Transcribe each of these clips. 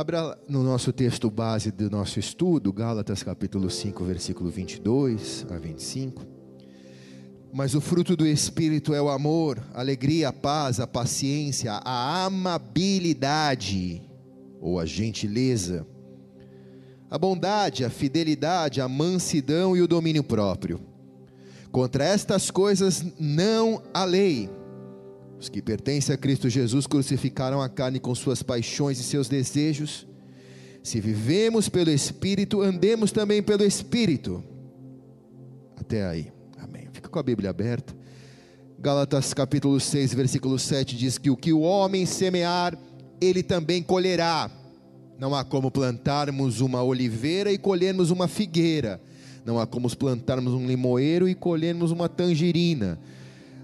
Abra no nosso texto base do nosso estudo, Gálatas capítulo 5, versículo 22 a 25. Mas o fruto do Espírito é o amor, a alegria, a paz, a paciência, a amabilidade ou a gentileza, a bondade, a fidelidade, a mansidão e o domínio próprio. Contra estas coisas não há lei. Os que pertencem a Cristo Jesus crucificaram a carne com suas paixões e seus desejos. Se vivemos pelo Espírito, andemos também pelo Espírito. Até aí. Amém. Fica com a Bíblia aberta. Gálatas capítulo 6, versículo 7 diz que o que o homem semear, ele também colherá. Não há como plantarmos uma oliveira e colhermos uma figueira. Não há como plantarmos um limoeiro e colhermos uma tangerina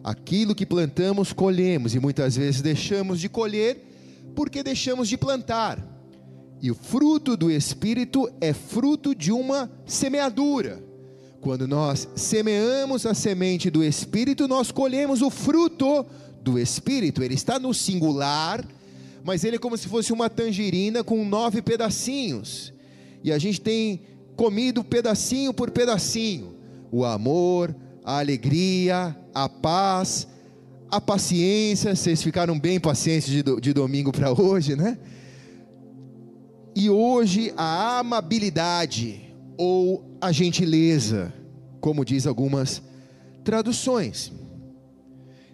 Aquilo que plantamos, colhemos, e muitas vezes deixamos de colher porque deixamos de plantar. E o fruto do Espírito é fruto de uma semeadura. Quando nós semeamos a semente do Espírito, nós colhemos o fruto do Espírito. Ele está no singular, mas ele é como se fosse uma tangerina com nove pedacinhos. E a gente tem comido pedacinho por pedacinho. O amor, a alegria, a paz, a paciência. Vocês ficaram bem pacientes de, de domingo para hoje, né? E hoje a amabilidade ou a gentileza, como diz algumas traduções.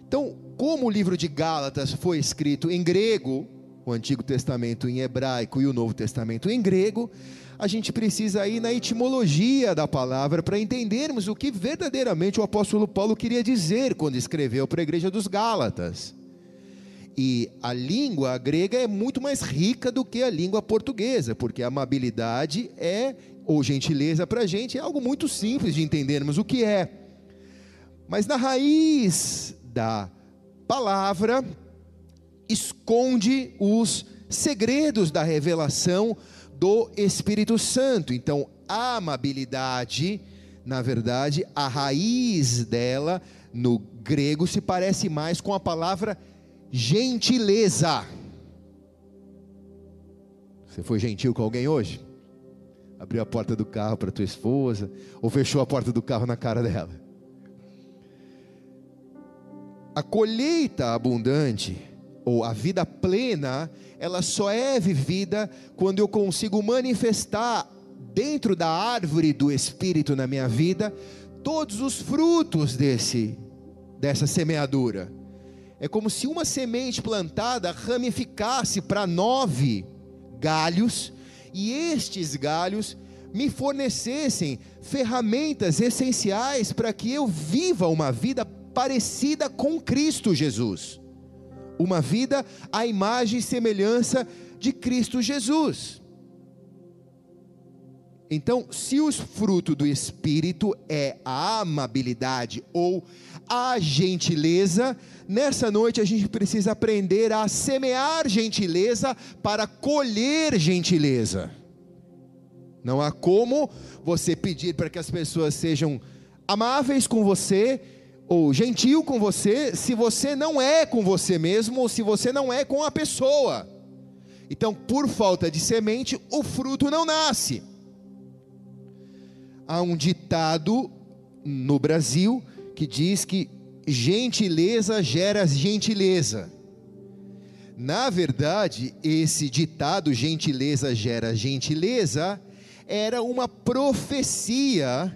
Então, como o livro de Gálatas foi escrito em grego, o Antigo Testamento em hebraico e o Novo Testamento em grego, a gente precisa ir na etimologia da palavra para entendermos o que verdadeiramente o apóstolo Paulo queria dizer quando escreveu para a igreja dos Gálatas. E a língua grega é muito mais rica do que a língua portuguesa, porque a amabilidade é, ou gentileza para a gente, é algo muito simples de entendermos o que é. Mas na raiz da palavra esconde os segredos da revelação do Espírito Santo. Então, a amabilidade, na verdade, a raiz dela no grego se parece mais com a palavra gentileza. Você foi gentil com alguém hoje? Abriu a porta do carro para tua esposa ou fechou a porta do carro na cara dela? A colheita abundante ou a vida plena, ela só é vivida quando eu consigo manifestar dentro da árvore do espírito na minha vida todos os frutos desse dessa semeadura. É como se uma semente plantada ramificasse para nove galhos e estes galhos me fornecessem ferramentas essenciais para que eu viva uma vida parecida com Cristo Jesus uma vida à imagem e semelhança de Cristo Jesus. Então, se o fruto do Espírito é a amabilidade ou a gentileza, nessa noite a gente precisa aprender a semear gentileza para colher gentileza. Não há como você pedir para que as pessoas sejam amáveis com você ou gentil com você se você não é com você mesmo ou se você não é com a pessoa. Então, por falta de semente, o fruto não nasce. Há um ditado no Brasil que diz que gentileza gera gentileza. Na verdade, esse ditado gentileza gera gentileza era uma profecia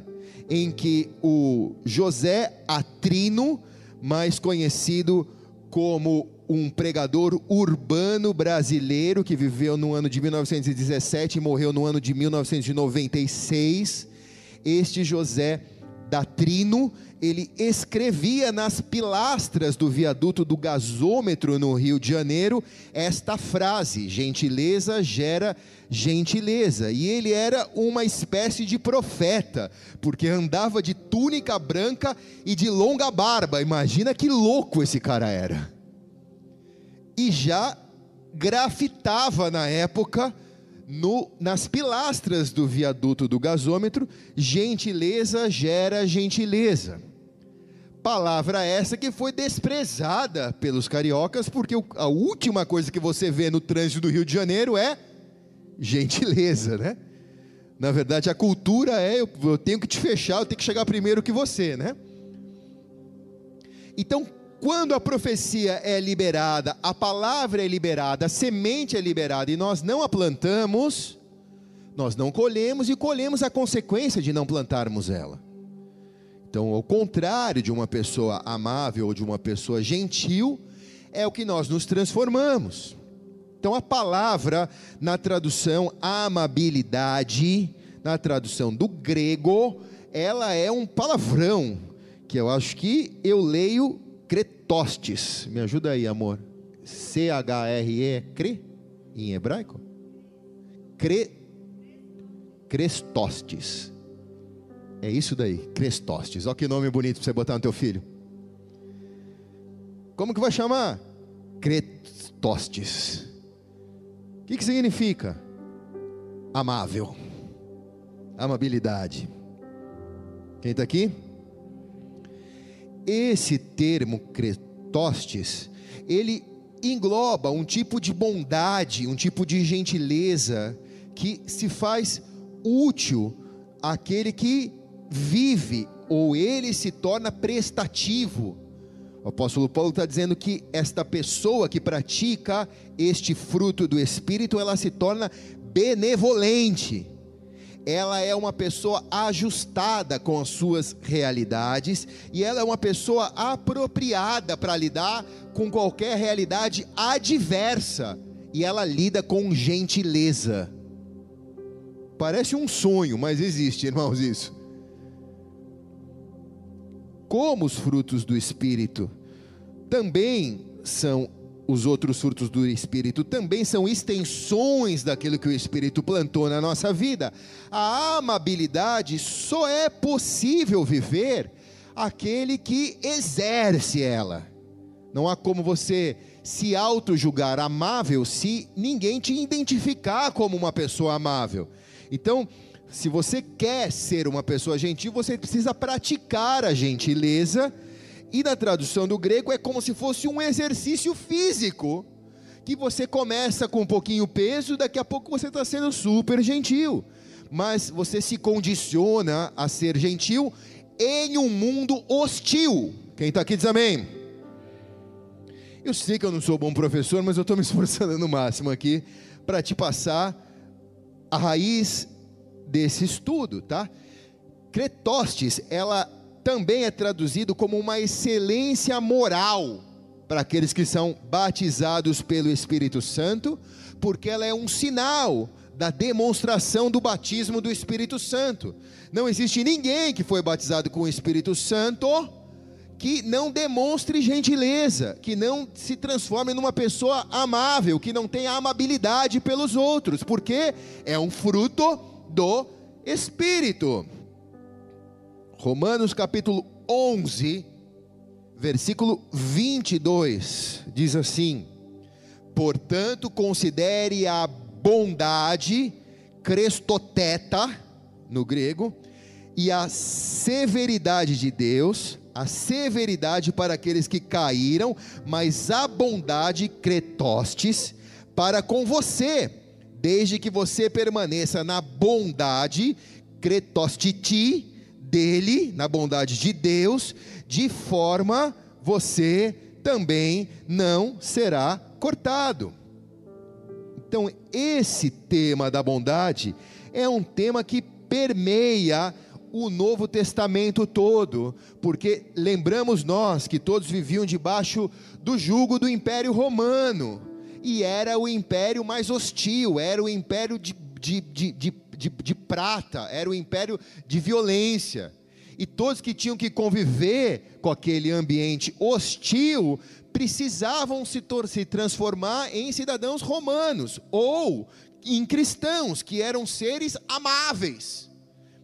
em que o José Atrino, mais conhecido como um pregador urbano brasileiro que viveu no ano de 1917 e morreu no ano de 1996, este José Datrino, ele escrevia nas pilastras do viaduto do gasômetro no Rio de Janeiro esta frase: gentileza gera gentileza. E ele era uma espécie de profeta, porque andava de túnica branca e de longa barba. Imagina que louco esse cara era. E já grafitava na época no, nas pilastras do viaduto do gasômetro, gentileza gera gentileza. Palavra essa que foi desprezada pelos cariocas, porque a última coisa que você vê no trânsito do Rio de Janeiro é gentileza, né? Na verdade, a cultura é eu, eu tenho que te fechar, eu tenho que chegar primeiro que você, né? Então, quando a profecia é liberada, a palavra é liberada, a semente é liberada e nós não a plantamos, nós não colhemos e colhemos a consequência de não plantarmos ela. Então, ao contrário de uma pessoa amável ou de uma pessoa gentil, é o que nós nos transformamos. Então, a palavra na tradução amabilidade, na tradução do grego, ela é um palavrão que eu acho que eu leio cretostes. Me ajuda aí, amor. C-H-R-E, cre, em hebraico? Cre, crestostes. É isso daí, crestostes. Olha que nome bonito para você botar no teu filho. Como que vai chamar? Cretostes. O que, que significa? Amável. Amabilidade. Quem está aqui? Esse termo cretostes, ele engloba um tipo de bondade, um tipo de gentileza que se faz útil àquele que vive ou ele se torna prestativo. O apóstolo Paulo está dizendo que esta pessoa que pratica este fruto do Espírito, ela se torna benevolente ela é uma pessoa ajustada com as suas realidades e ela é uma pessoa apropriada para lidar com qualquer realidade adversa e ela lida com gentileza. Parece um sonho, mas existe, irmãos, isso. Como os frutos do Espírito também são os outros frutos do Espírito também são extensões daquilo que o Espírito plantou na nossa vida. A amabilidade só é possível viver aquele que exerce ela. Não há como você se auto-julgar amável se ninguém te identificar como uma pessoa amável. Então, se você quer ser uma pessoa gentil, você precisa praticar a gentileza e na tradução do grego é como se fosse um exercício físico, que você começa com um pouquinho peso, daqui a pouco você está sendo super gentil. Mas você se condiciona a ser gentil em um mundo hostil. Quem está aqui diz amém. Eu sei que eu não sou bom professor, mas eu estou me esforçando no máximo aqui para te passar a raiz desse estudo, tá? Cretostes, ela também é traduzido como uma excelência moral para aqueles que são batizados pelo Espírito Santo, porque ela é um sinal da demonstração do batismo do Espírito Santo. Não existe ninguém que foi batizado com o Espírito Santo que não demonstre gentileza, que não se transforme numa pessoa amável, que não tenha amabilidade pelos outros, porque é um fruto do Espírito. Romanos capítulo 11, versículo 22, diz assim: Portanto, considere a bondade, crestoteta, no grego, e a severidade de Deus, a severidade para aqueles que caíram, mas a bondade, cretostes, para com você, desde que você permaneça na bondade, cretostiti, dele, na bondade de Deus, de forma você também não será cortado. Então, esse tema da bondade é um tema que permeia o Novo Testamento todo, porque lembramos nós que todos viviam debaixo do jugo do Império Romano, e era o império mais hostil, era o império de, de, de, de de, de prata, era o império de violência. E todos que tinham que conviver com aquele ambiente hostil precisavam se, se transformar em cidadãos romanos ou em cristãos, que eram seres amáveis.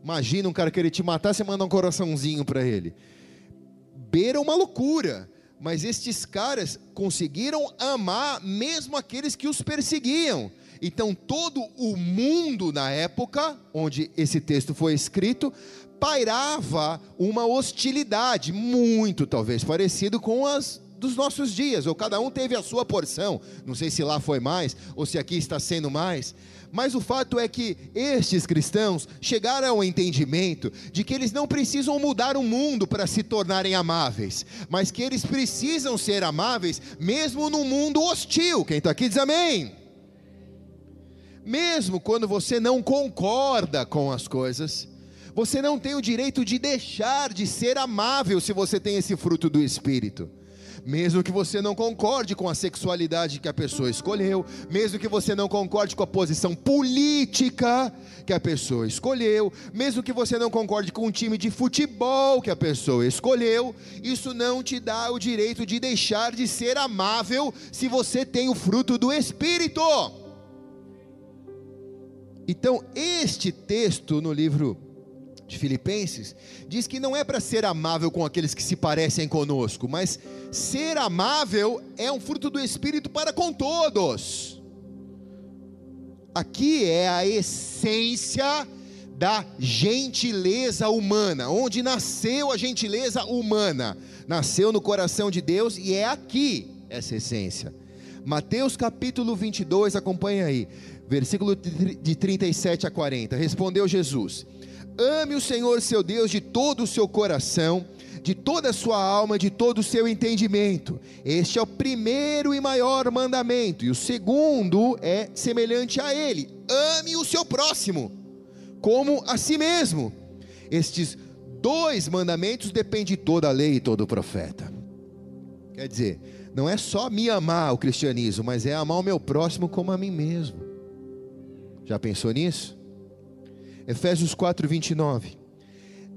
Imagina um cara querer te matar, você manda um coraçãozinho para ele. Beira uma loucura, mas estes caras conseguiram amar mesmo aqueles que os perseguiam. Então, todo o mundo na época onde esse texto foi escrito pairava uma hostilidade, muito talvez parecido com as dos nossos dias, ou cada um teve a sua porção. Não sei se lá foi mais, ou se aqui está sendo mais. Mas o fato é que estes cristãos chegaram ao entendimento de que eles não precisam mudar o mundo para se tornarem amáveis, mas que eles precisam ser amáveis mesmo no mundo hostil. Quem está aqui diz amém. Mesmo quando você não concorda com as coisas, você não tem o direito de deixar de ser amável se você tem esse fruto do Espírito. Mesmo que você não concorde com a sexualidade que a pessoa escolheu, mesmo que você não concorde com a posição política que a pessoa escolheu, mesmo que você não concorde com o time de futebol que a pessoa escolheu, isso não te dá o direito de deixar de ser amável se você tem o fruto do Espírito. Então, este texto no livro de Filipenses, diz que não é para ser amável com aqueles que se parecem conosco, mas ser amável é um fruto do Espírito para com todos. Aqui é a essência da gentileza humana, onde nasceu a gentileza humana, nasceu no coração de Deus e é aqui essa essência. Mateus capítulo 22, acompanha aí, versículo de 37 a 40. Respondeu Jesus: Ame o Senhor seu Deus de todo o seu coração, de toda a sua alma, de todo o seu entendimento. Este é o primeiro e maior mandamento, e o segundo é semelhante a ele: ame o seu próximo, como a si mesmo. Estes dois mandamentos dependem de toda a lei e todo o profeta. Quer dizer, não é só me amar o cristianismo, mas é amar o meu próximo como a mim mesmo. Já pensou nisso? Efésios 4, 29.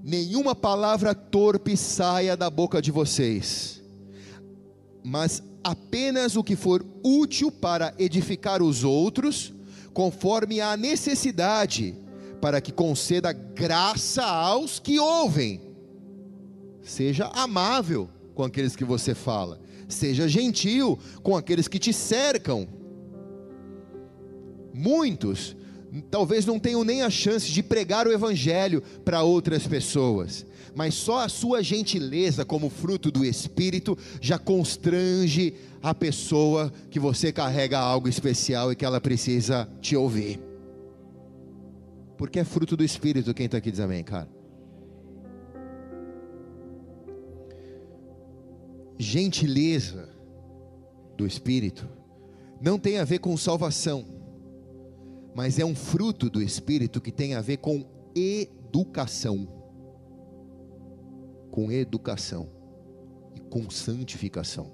Nenhuma palavra torpe saia da boca de vocês, mas apenas o que for útil para edificar os outros, conforme a necessidade, para que conceda graça aos que ouvem. Seja amável com aqueles que você fala, seja gentil com aqueles que te cercam. Muitos talvez não tenham nem a chance de pregar o Evangelho para outras pessoas, mas só a sua gentileza, como fruto do Espírito, já constrange a pessoa que você carrega algo especial e que ela precisa te ouvir. Porque é fruto do Espírito, quem está aqui diz amém, cara. Gentileza do Espírito não tem a ver com salvação mas é um fruto do Espírito que tem a ver com educação. Com educação e com santificação.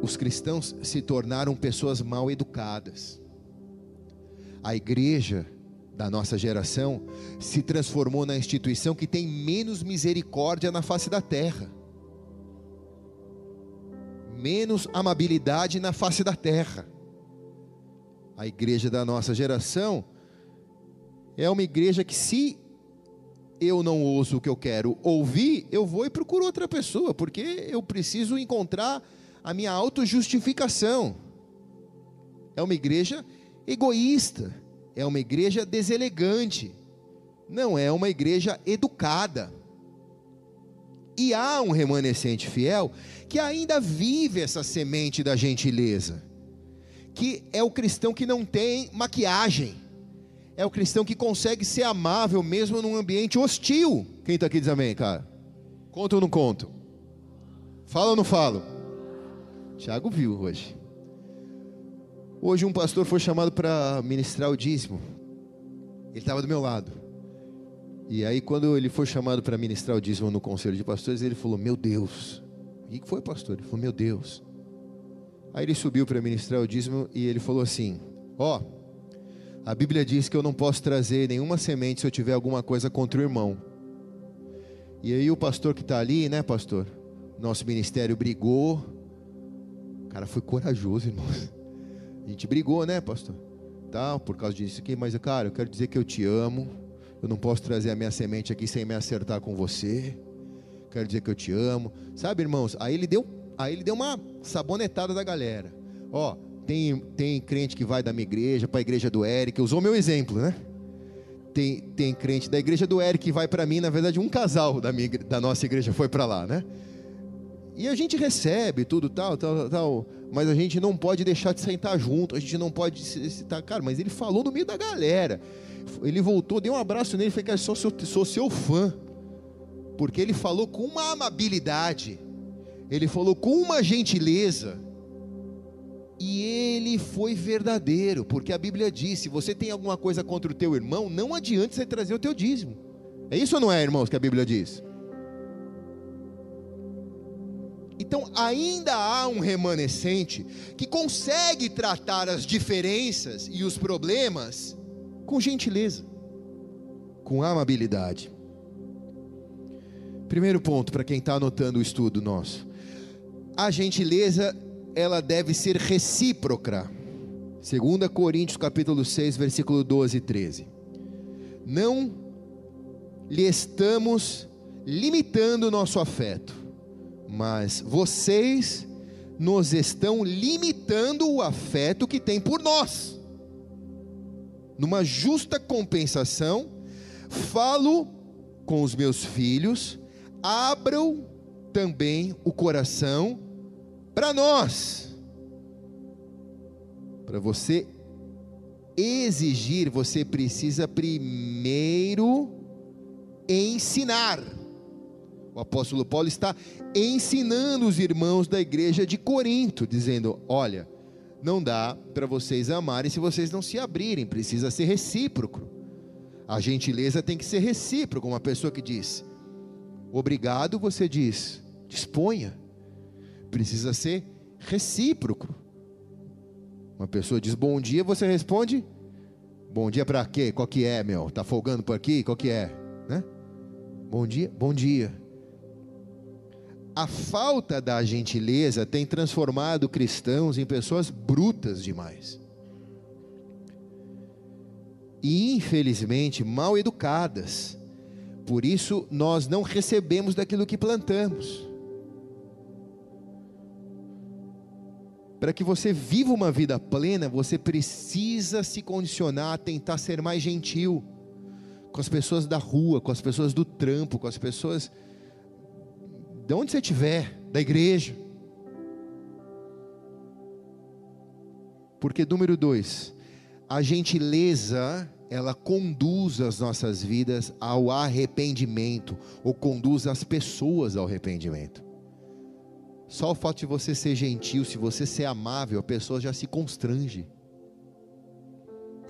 Os cristãos se tornaram pessoas mal educadas. A igreja da nossa geração se transformou na instituição que tem menos misericórdia na face da terra, menos amabilidade na face da terra a igreja da nossa geração é uma igreja que, se eu não ouço o que eu quero ouvir, eu vou e procuro outra pessoa, porque eu preciso encontrar a minha autojustificação. É uma igreja egoísta, é uma igreja deselegante, não é uma igreja educada. E há um remanescente fiel que ainda vive essa semente da gentileza que é o cristão que não tem maquiagem, é o cristão que consegue ser amável mesmo num ambiente hostil. Quem está aqui diz amém, cara? Conto ou não conto? Fala ou não falo? Tiago viu hoje. Hoje um pastor foi chamado para ministrar o dízimo. Ele estava do meu lado. E aí, quando ele foi chamado para ministrar o dízimo no conselho de pastores, ele falou: Meu Deus. E que foi, pastor? Ele falou: Meu Deus. Aí ele subiu para ministrar o dízimo e ele falou assim: Ó, oh, a Bíblia diz que eu não posso trazer nenhuma semente se eu tiver alguma coisa contra o irmão. E aí o pastor que está ali, né, pastor? Nosso ministério brigou. Cara foi corajoso, irmãos. A gente brigou, né, pastor? Tal, por causa disso aqui, mas cara, eu quero dizer que eu te amo. Eu não posso trazer a minha semente aqui sem me acertar com você. Quero dizer que eu te amo. Sabe, irmãos? Aí ele deu Aí ele deu uma sabonetada da galera. Ó, tem, tem crente que vai da minha igreja para a igreja do Eric, usou meu exemplo, né? Tem, tem crente da igreja do Eric que vai para mim, na verdade, um casal da, minha, da nossa igreja foi para lá, né? E a gente recebe tudo tal, tal, tal, mas a gente não pode deixar de sentar junto, a gente não pode citar, cara, mas ele falou no meio da galera. Ele voltou, deu um abraço nele, falei, cara, sou seu, sou seu fã. Porque ele falou com uma amabilidade, ele falou com uma gentileza, e ele foi verdadeiro, porque a Bíblia diz: se você tem alguma coisa contra o teu irmão, não adianta você trazer o teu dízimo. É isso ou não é, irmãos, que a Bíblia diz? Então, ainda há um remanescente que consegue tratar as diferenças e os problemas com gentileza, com amabilidade. Primeiro ponto para quem está anotando o estudo nosso: a gentileza ela deve ser recíproca. 2 Coríntios capítulo 6, versículo 12 e 13. Não lhe estamos limitando o nosso afeto, mas vocês nos estão limitando o afeto que tem por nós. Numa justa compensação, falo com os meus filhos, abram também o coração para nós. Para você exigir, você precisa primeiro ensinar. O apóstolo Paulo está ensinando os irmãos da igreja de Corinto, dizendo: olha, não dá para vocês amarem se vocês não se abrirem, precisa ser recíproco. A gentileza tem que ser recíproca. Uma pessoa que diz obrigado, você diz disponha. Precisa ser recíproco. Uma pessoa diz bom dia, você responde bom dia para quê? Qual que é, meu? Tá folgando por aqui? Qual que é? Né? Bom dia, bom dia. A falta da gentileza tem transformado cristãos em pessoas brutas demais. E infelizmente mal educadas. Por isso nós não recebemos daquilo que plantamos. Para que você viva uma vida plena, você precisa se condicionar a tentar ser mais gentil com as pessoas da rua, com as pessoas do trampo, com as pessoas de onde você estiver, da igreja. Porque, número dois, a gentileza, ela conduz as nossas vidas ao arrependimento, ou conduz as pessoas ao arrependimento. Só o fato de você ser gentil, se você ser amável, a pessoa já se constrange.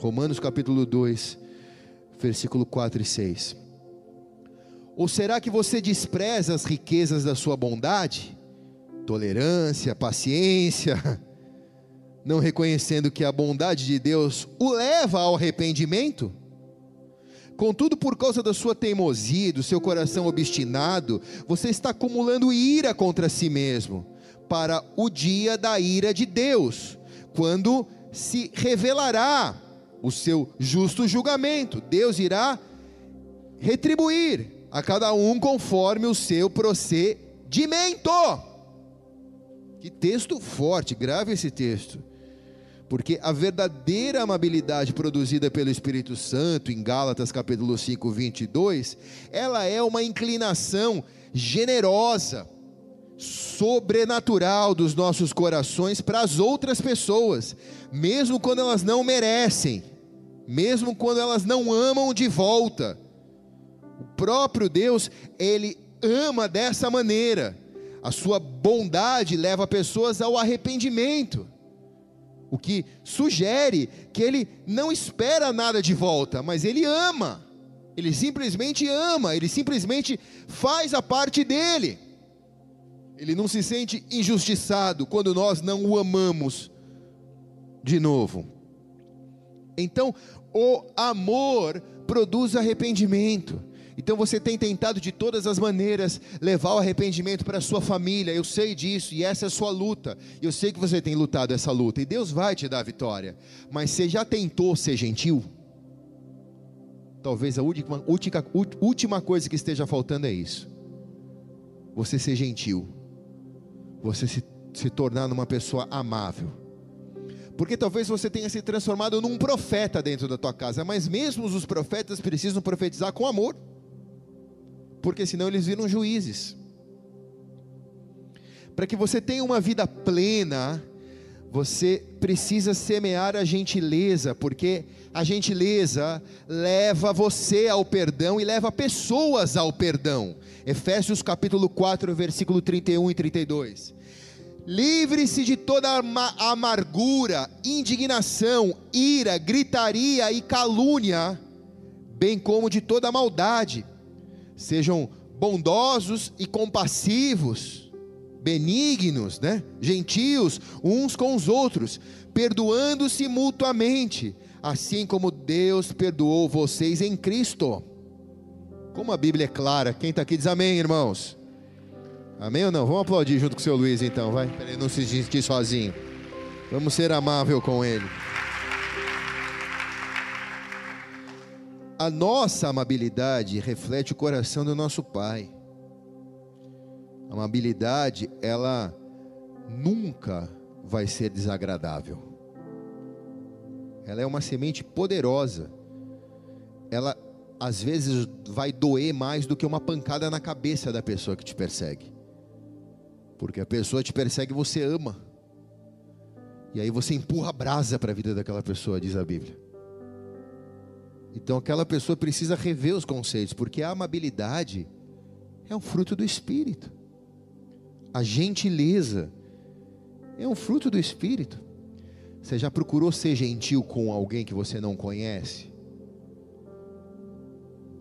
Romanos capítulo 2, versículo 4 e 6. Ou será que você despreza as riquezas da sua bondade, tolerância, paciência, não reconhecendo que a bondade de Deus o leva ao arrependimento? Contudo, por causa da sua teimosia, do seu coração obstinado, você está acumulando ira contra si mesmo, para o dia da ira de Deus, quando se revelará o seu justo julgamento. Deus irá retribuir a cada um conforme o seu procedimento. Que texto forte, grave esse texto. Porque a verdadeira amabilidade produzida pelo Espírito Santo, em Gálatas capítulo 5, 22, ela é uma inclinação generosa, sobrenatural dos nossos corações para as outras pessoas, mesmo quando elas não merecem, mesmo quando elas não amam de volta o próprio Deus, ele ama dessa maneira. A sua bondade leva pessoas ao arrependimento. O que sugere que ele não espera nada de volta, mas ele ama. Ele simplesmente ama, ele simplesmente faz a parte dele. Ele não se sente injustiçado quando nós não o amamos de novo. Então, o amor produz arrependimento. Então você tem tentado de todas as maneiras levar o arrependimento para a sua família. Eu sei disso e essa é a sua luta. Eu sei que você tem lutado essa luta e Deus vai te dar a vitória. Mas você já tentou ser gentil? Talvez a última, última, última coisa que esteja faltando é isso. Você ser gentil. Você se, se tornar uma pessoa amável. Porque talvez você tenha se transformado num profeta dentro da tua casa, mas mesmo os profetas precisam profetizar com amor porque senão eles viram juízes. Para que você tenha uma vida plena, você precisa semear a gentileza, porque a gentileza leva você ao perdão e leva pessoas ao perdão. Efésios capítulo 4, versículo 31 e 32. Livre-se de toda amargura, indignação, ira, gritaria e calúnia, bem como de toda maldade. Sejam bondosos e compassivos benignos, né? gentios uns com os outros, perdoando-se mutuamente, assim como Deus perdoou vocês em Cristo. Como a Bíblia é clara, quem está aqui diz amém, irmãos? Amém ou não? Vamos aplaudir junto com o seu Luiz então, vai, para ele não se sentir sozinho. Vamos ser amável com ele. A nossa amabilidade reflete o coração do nosso Pai. A amabilidade, ela nunca vai ser desagradável. Ela é uma semente poderosa. Ela às vezes vai doer mais do que uma pancada na cabeça da pessoa que te persegue. Porque a pessoa te persegue você ama. E aí você empurra a brasa para a vida daquela pessoa, diz a Bíblia. Então aquela pessoa precisa rever os conceitos, porque a amabilidade é um fruto do espírito a gentileza é um fruto do Espírito. Você já procurou ser gentil com alguém que você não conhece?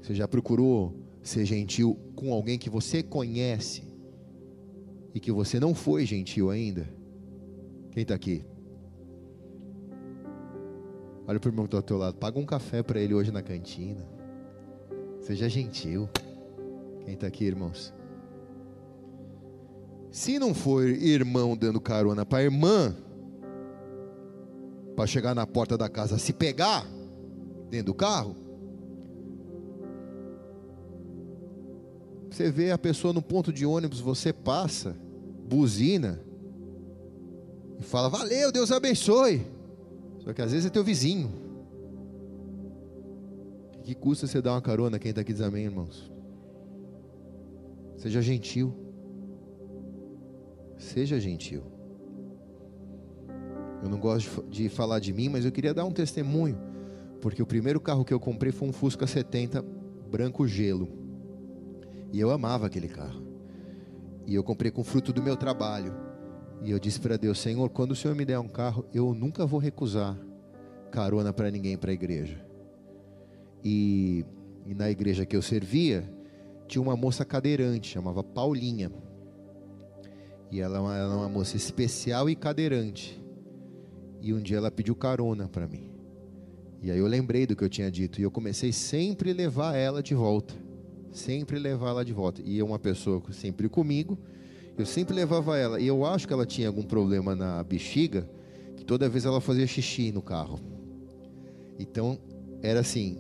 Você já procurou ser gentil com alguém que você conhece e que você não foi gentil ainda? Quem está aqui? Olha para o irmão que está ao teu lado, paga um café para ele hoje na cantina. Seja gentil. Quem está aqui, irmãos? Se não for irmão dando carona para irmã, para chegar na porta da casa se pegar dentro do carro, você vê a pessoa no ponto de ônibus, você passa, buzina e fala: Valeu, Deus abençoe. Só que às vezes é teu vizinho. Que custa você dar uma carona? Quem está aqui diz amém, irmãos? Seja gentil. Seja gentil. Eu não gosto de falar de mim, mas eu queria dar um testemunho, porque o primeiro carro que eu comprei foi um Fusca 70 branco gelo. E eu amava aquele carro. E eu comprei com fruto do meu trabalho. E eu disse para Deus: Senhor, quando o Senhor me der um carro, eu nunca vou recusar carona para ninguém para a igreja. E, e na igreja que eu servia, tinha uma moça cadeirante, chamava Paulinha. E ela é uma, uma moça especial e cadeirante. E um dia ela pediu carona para mim. E aí eu lembrei do que eu tinha dito. E eu comecei sempre a levar ela de volta. Sempre levar ela de volta. E é uma pessoa sempre comigo. Eu sempre levava ela. E eu acho que ela tinha algum problema na bexiga. Que toda vez ela fazia xixi no carro. Então, era assim.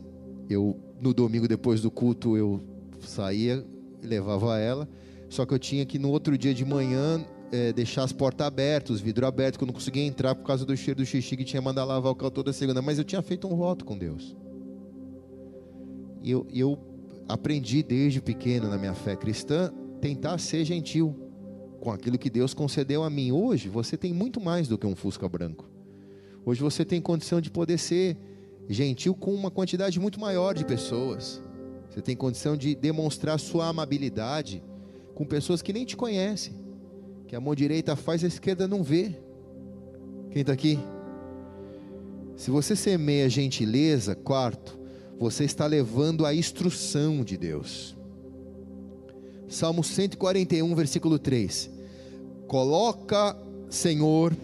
Eu, no domingo depois do culto, eu saía, levava ela. Só que eu tinha que no outro dia de manhã é, deixar as portas abertas, os vidros abertos, que eu não conseguia entrar por causa do cheiro do xixi que tinha mandado lavar o carro toda segunda. Mas eu tinha feito um voto com Deus. E eu, eu aprendi desde pequeno na minha fé cristã tentar ser gentil com aquilo que Deus concedeu a mim. Hoje você tem muito mais do que um Fusca branco. Hoje você tem condição de poder ser gentil com uma quantidade muito maior de pessoas. Você tem condição de demonstrar sua amabilidade com pessoas que nem te conhecem, que a mão direita faz, a esquerda não vê. Quem está aqui? Se você semeia gentileza, quarto, você está levando a instrução de Deus. Salmo 141, versículo 3. Coloca, Senhor,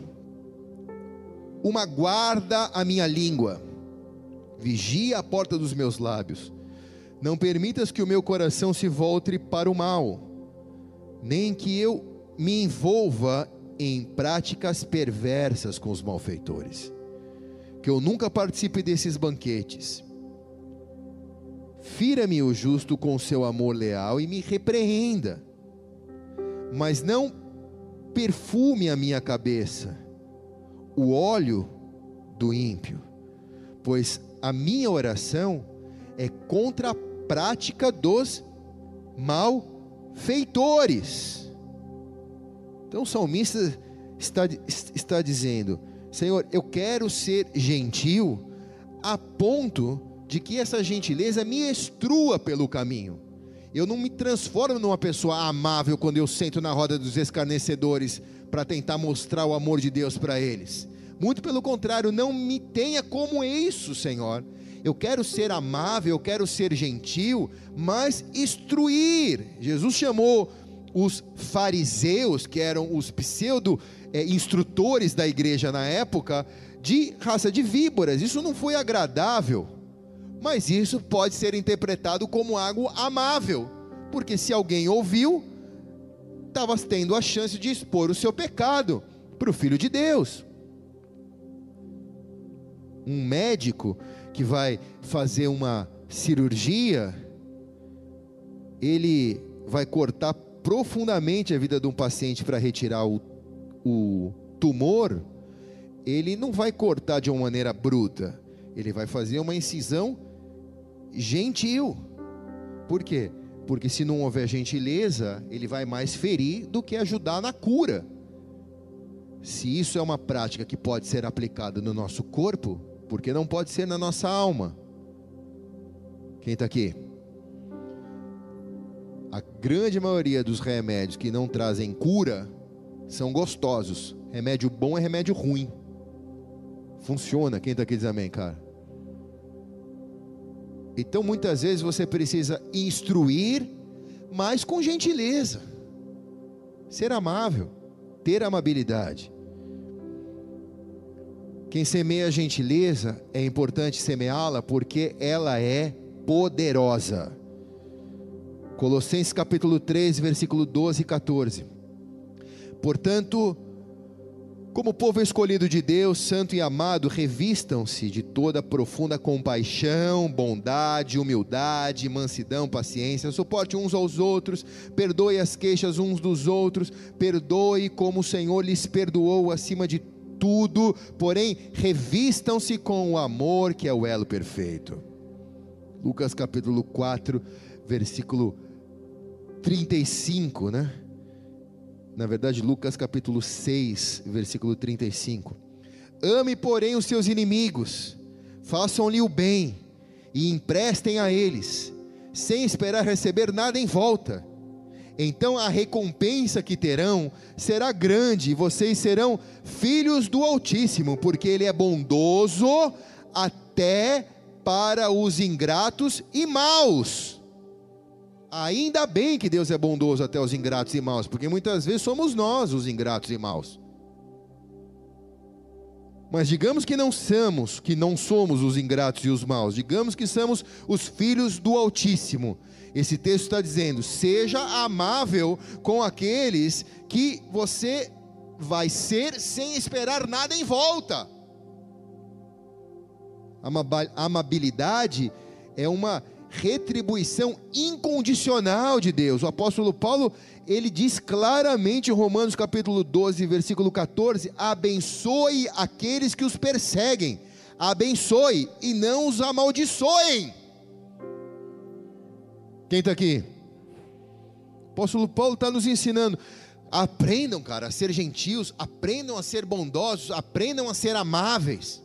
uma guarda à minha língua, vigia a porta dos meus lábios. Não permitas que o meu coração se volte para o mal nem que eu me envolva em práticas perversas com os malfeitores, que eu nunca participe desses banquetes. Fira-me o justo com seu amor leal e me repreenda, mas não perfume a minha cabeça o óleo do ímpio, pois a minha oração é contra a prática dos malfeitores feitores. Então o salmista está, está dizendo: Senhor, eu quero ser gentil a ponto de que essa gentileza me estrua pelo caminho. Eu não me transformo numa pessoa amável quando eu sento na roda dos escarnecedores para tentar mostrar o amor de Deus para eles. Muito pelo contrário, não me tenha como isso, Senhor. Eu quero ser amável, eu quero ser gentil, mas instruir. Jesus chamou os fariseus, que eram os pseudo é, instrutores da igreja na época, de raça de víboras. Isso não foi agradável, mas isso pode ser interpretado como algo amável, porque se alguém ouviu, estava tendo a chance de expor o seu pecado para o Filho de Deus. Um médico que vai fazer uma cirurgia, ele vai cortar profundamente a vida de um paciente para retirar o, o tumor, ele não vai cortar de uma maneira bruta, ele vai fazer uma incisão gentil. Por quê? Porque se não houver gentileza, ele vai mais ferir do que ajudar na cura. Se isso é uma prática que pode ser aplicada no nosso corpo, porque não pode ser na nossa alma? Quem está aqui? A grande maioria dos remédios que não trazem cura são gostosos. Remédio bom é remédio ruim. Funciona. Quem está aqui diz amém, cara? Então muitas vezes você precisa instruir, mas com gentileza, ser amável, ter amabilidade. Quem semeia gentileza é importante semeá-la porque ela é poderosa. Colossenses capítulo 3, versículo 12 e 14. Portanto, como povo escolhido de Deus, santo e amado, revistam-se de toda profunda compaixão, bondade, humildade, mansidão, paciência, suporte uns aos outros, perdoe as queixas uns dos outros, perdoe como o Senhor lhes perdoou acima de tudo, porém, revistam-se com o amor que é o elo perfeito. Lucas capítulo 4, versículo 35, né? Na verdade, Lucas capítulo 6, versículo 35. Ame, porém, os seus inimigos, façam-lhe o bem e emprestem a eles, sem esperar receber nada em volta. Então a recompensa que terão será grande, e vocês serão filhos do Altíssimo, porque Ele é bondoso até para os ingratos e maus. Ainda bem que Deus é bondoso até os ingratos e maus, porque muitas vezes somos nós os ingratos e maus. Mas digamos que não somos, que não somos os ingratos e os maus, digamos que somos os filhos do Altíssimo. Esse texto está dizendo: seja amável com aqueles que você vai ser sem esperar nada em volta. Amabilidade é uma retribuição incondicional de Deus. O apóstolo Paulo, ele diz claramente em Romanos capítulo 12, versículo 14: abençoe aqueles que os perseguem, abençoe e não os amaldiçoem. Quem está aqui? O apóstolo Paulo está nos ensinando. Aprendam, cara, a ser gentios, aprendam a ser bondosos, aprendam a ser amáveis.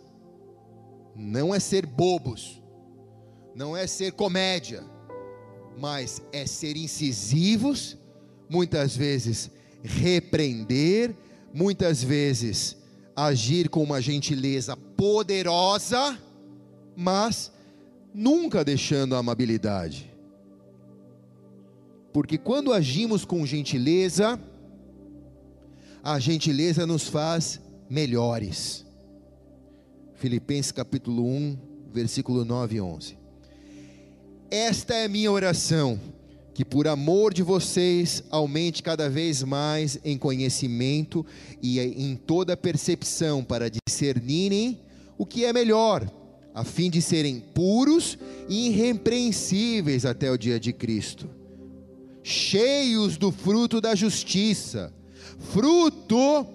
Não é ser bobos não é ser comédia, mas é ser incisivos, muitas vezes repreender, muitas vezes agir com uma gentileza poderosa, mas nunca deixando a amabilidade. Porque quando agimos com gentileza, a gentileza nos faz melhores. Filipenses capítulo 1, versículo 9 e 11. Esta é minha oração, que por amor de vocês aumente cada vez mais em conhecimento e em toda percepção para discernirem o que é melhor, a fim de serem puros e irrepreensíveis até o dia de Cristo, cheios do fruto da justiça, fruto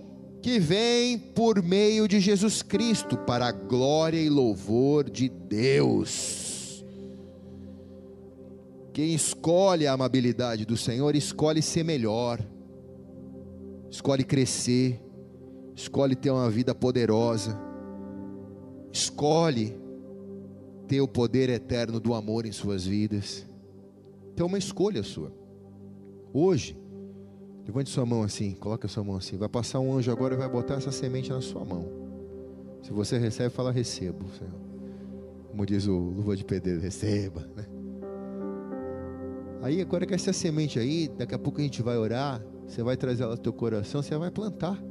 que vem por meio de Jesus Cristo para a glória e louvor de Deus. Quem escolhe a amabilidade do Senhor, escolhe ser melhor. escolhe crescer, escolhe ter uma vida poderosa, escolhe ter o poder eterno do amor em suas vidas. Então é uma escolha sua. Hoje, levante sua mão assim, coloque sua mão assim. Vai passar um anjo agora e vai botar essa semente na sua mão. Se você recebe, fala recebo, Senhor. Como diz o luva de pedreiro, receba. Né? Aí agora que essa semente aí, daqui a pouco a gente vai orar, você vai trazer ela ao teu coração, você vai plantar.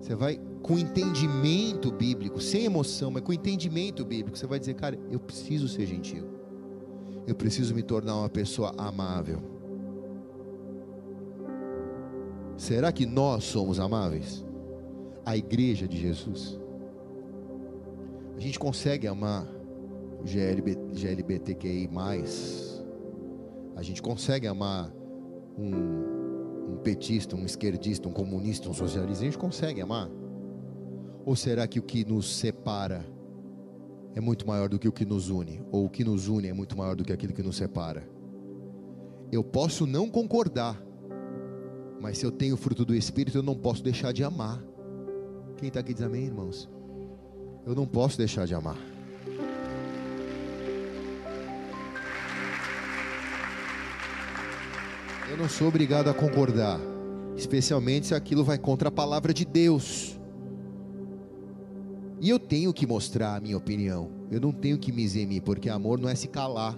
Você vai com entendimento bíblico, sem emoção, mas com entendimento bíblico, você vai dizer, cara, eu preciso ser gentil. Eu preciso me tornar uma pessoa amável. Será que nós somos amáveis? A igreja de Jesus. A gente consegue amar GLB, GLBTQI. A gente consegue amar um, um petista, um esquerdista, um comunista, um socialista. A gente consegue amar. Ou será que o que nos separa é muito maior do que o que nos une? Ou o que nos une é muito maior do que aquilo que nos separa? Eu posso não concordar, mas se eu tenho o fruto do Espírito, eu não posso deixar de amar. Quem está aqui diz amém, irmãos? eu não posso deixar de amar. Eu não sou obrigado a concordar, especialmente se aquilo vai contra a palavra de Deus. E eu tenho que mostrar a minha opinião. Eu não tenho que me eximir, porque amor não é se calar.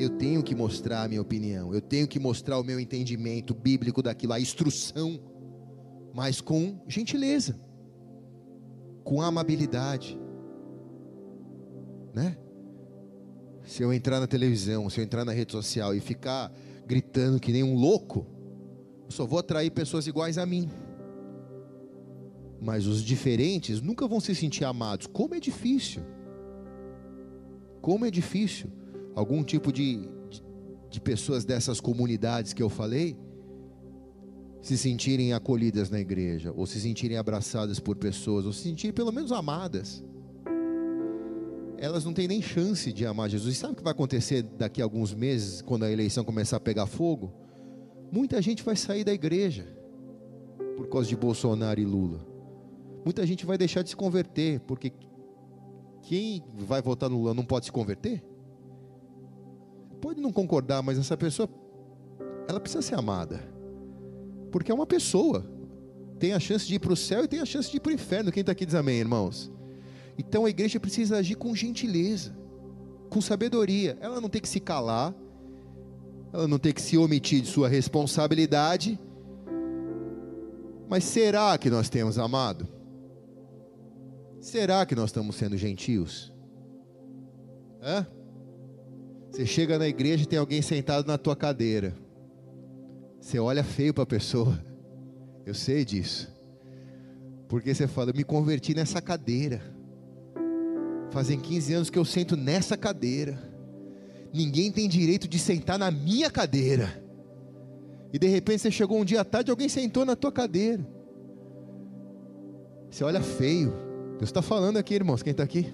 Eu tenho que mostrar a minha opinião. Eu tenho que mostrar o meu entendimento bíblico daquilo, a instrução, mas com gentileza com amabilidade, né? Se eu entrar na televisão, se eu entrar na rede social e ficar gritando que nem um louco, só vou atrair pessoas iguais a mim. Mas os diferentes nunca vão se sentir amados. Como é difícil. Como é difícil. Algum tipo de, de, de pessoas dessas comunidades que eu falei se sentirem acolhidas na igreja, ou se sentirem abraçadas por pessoas, ou se sentirem pelo menos amadas. Elas não têm nem chance de amar Jesus. Sabe o que vai acontecer daqui a alguns meses, quando a eleição começar a pegar fogo? Muita gente vai sair da igreja por causa de Bolsonaro e Lula. Muita gente vai deixar de se converter, porque quem vai votar no Lula não pode se converter? Pode não concordar, mas essa pessoa ela precisa ser amada. Porque é uma pessoa. Tem a chance de ir para o céu e tem a chance de ir para o inferno. Quem está aqui diz amém, irmãos? Então a igreja precisa agir com gentileza, com sabedoria. Ela não tem que se calar, ela não tem que se omitir de sua responsabilidade. Mas será que nós temos amado? Será que nós estamos sendo gentios? Hã? Você chega na igreja e tem alguém sentado na tua cadeira. Você olha feio para a pessoa. Eu sei disso. Porque você fala, eu me converti nessa cadeira. Fazem 15 anos que eu sento nessa cadeira. Ninguém tem direito de sentar na minha cadeira. E de repente você chegou um dia à tarde, alguém sentou na tua cadeira. Você olha feio. Deus está falando aqui, irmãos. Quem está aqui?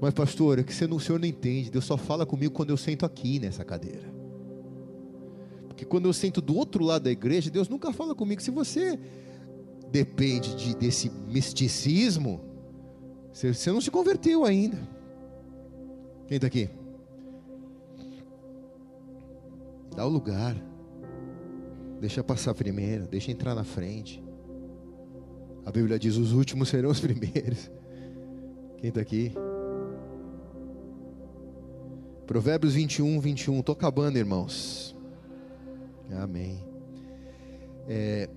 Mas, pastor, é que você não, o senhor não entende. Deus só fala comigo quando eu sento aqui nessa cadeira que quando eu sento do outro lado da igreja, Deus nunca fala comigo. Se você depende de, desse misticismo, você, você não se converteu ainda. Quem está aqui? Dá o lugar. Deixa passar primeiro, deixa entrar na frente. A Bíblia diz: os últimos serão os primeiros. Quem está aqui? Provérbios 21, 21. Estou acabando, irmãos. Amém. É,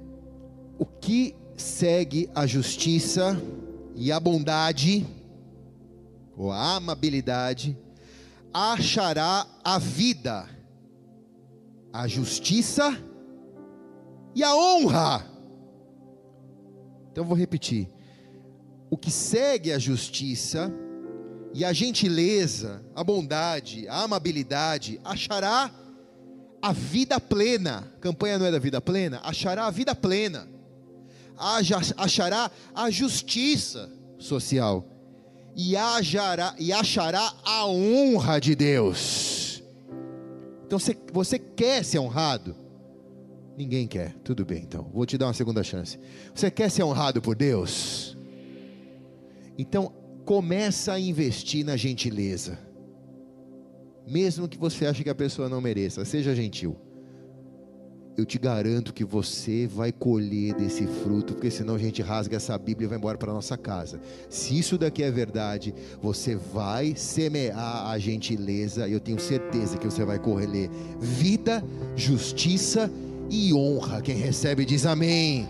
o que segue a justiça e a bondade, ou a amabilidade, achará a vida, a justiça e a honra. Então vou repetir. O que segue a justiça e a gentileza, a bondade, a amabilidade, achará a vida plena. Campanha não é da vida plena? Achará a vida plena. Achará a justiça social. E achará, e achará a honra de Deus. Então você, você quer ser honrado? Ninguém quer. Tudo bem, então. Vou te dar uma segunda chance. Você quer ser honrado por Deus? Então, começa a investir na gentileza. Mesmo que você ache que a pessoa não mereça, seja gentil. Eu te garanto que você vai colher desse fruto, porque senão a gente rasga essa Bíblia e vai embora para nossa casa. Se isso daqui é verdade, você vai semear a gentileza, e eu tenho certeza que você vai colher vida, justiça e honra. Quem recebe diz amém.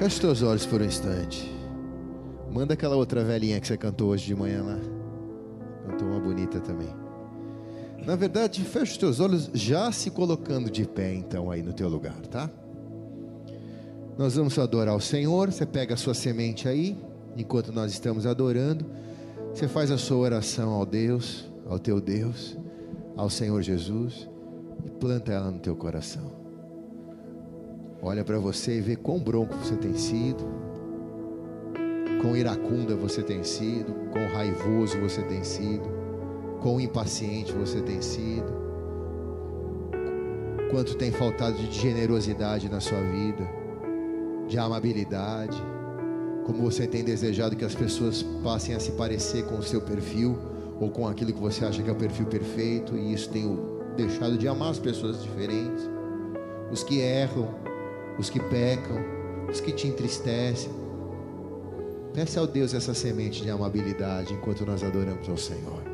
Feche os olhos por um instante. Manda aquela outra velhinha que você cantou hoje de manhã lá. Cantou uma bonita também. Na verdade, feche os teus olhos já se colocando de pé então aí no teu lugar, tá? Nós vamos adorar o Senhor. Você pega a sua semente aí, enquanto nós estamos adorando. Você faz a sua oração ao Deus, ao teu Deus, ao Senhor Jesus e planta ela no teu coração. Olha para você e vê quão bronco você tem sido, quão iracunda você tem sido, quão raivoso você tem sido, quão impaciente você tem sido, quanto tem faltado de generosidade na sua vida, de amabilidade como você tem desejado que as pessoas passem a se parecer com o seu perfil ou com aquilo que você acha que é o perfil perfeito, e isso tem deixado de amar as pessoas diferentes, os que erram, os que pecam, os que te entristecem. Peça ao Deus essa semente de amabilidade enquanto nós adoramos ao Senhor.